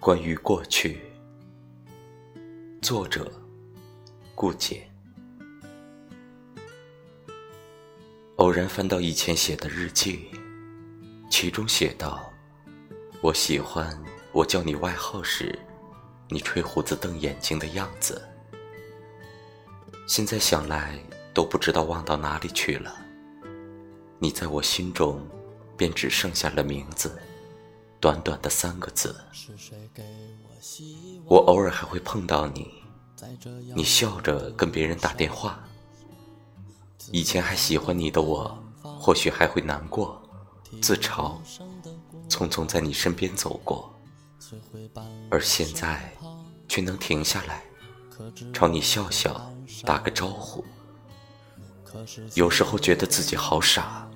关于过去，作者顾简。偶然翻到以前写的日记，其中写道：“我喜欢我叫你外号时，你吹胡子瞪眼睛的样子。现在想来，都不知道忘到哪里去了。你在我心中，便只剩下了名字。”短短的三个字，我偶尔还会碰到你，你笑着跟别人打电话。以前还喜欢你的我，或许还会难过、自嘲，匆匆在你身边走过，而现在却能停下来，朝你笑笑，打个招呼。有时候觉得自己好傻。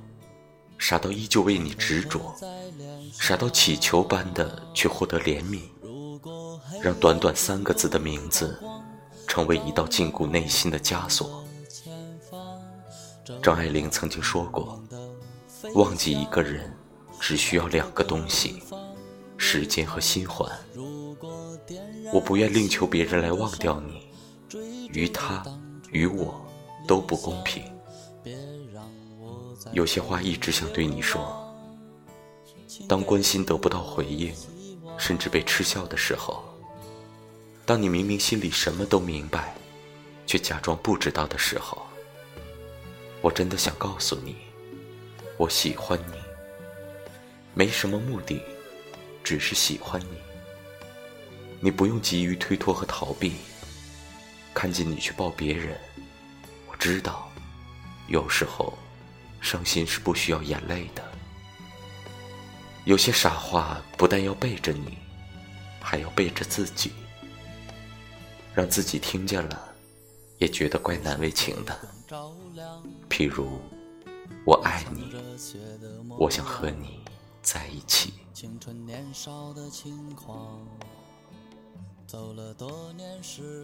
傻到依旧为你执着，傻到乞求般的去获得怜悯，让短短三个字的名字成为一道禁锢内心的枷锁。张爱玲曾经说过：“忘记一个人，只需要两个东西，时间和心环。”我不愿另求别人来忘掉你，于他，于我，都不公平。有些话一直想对你说。当关心得不到回应，甚至被嗤笑的时候；当你明明心里什么都明白，却假装不知道的时候，我真的想告诉你，我喜欢你，没什么目的，只是喜欢你。你不用急于推脱和逃避，看见你去抱别人，我知道，有时候。伤心是不需要眼泪的，有些傻话不但要背着你，还要背着自己，让自己听见了，也觉得怪难为情的。譬如，我爱你，我想和你在一起。走了多年时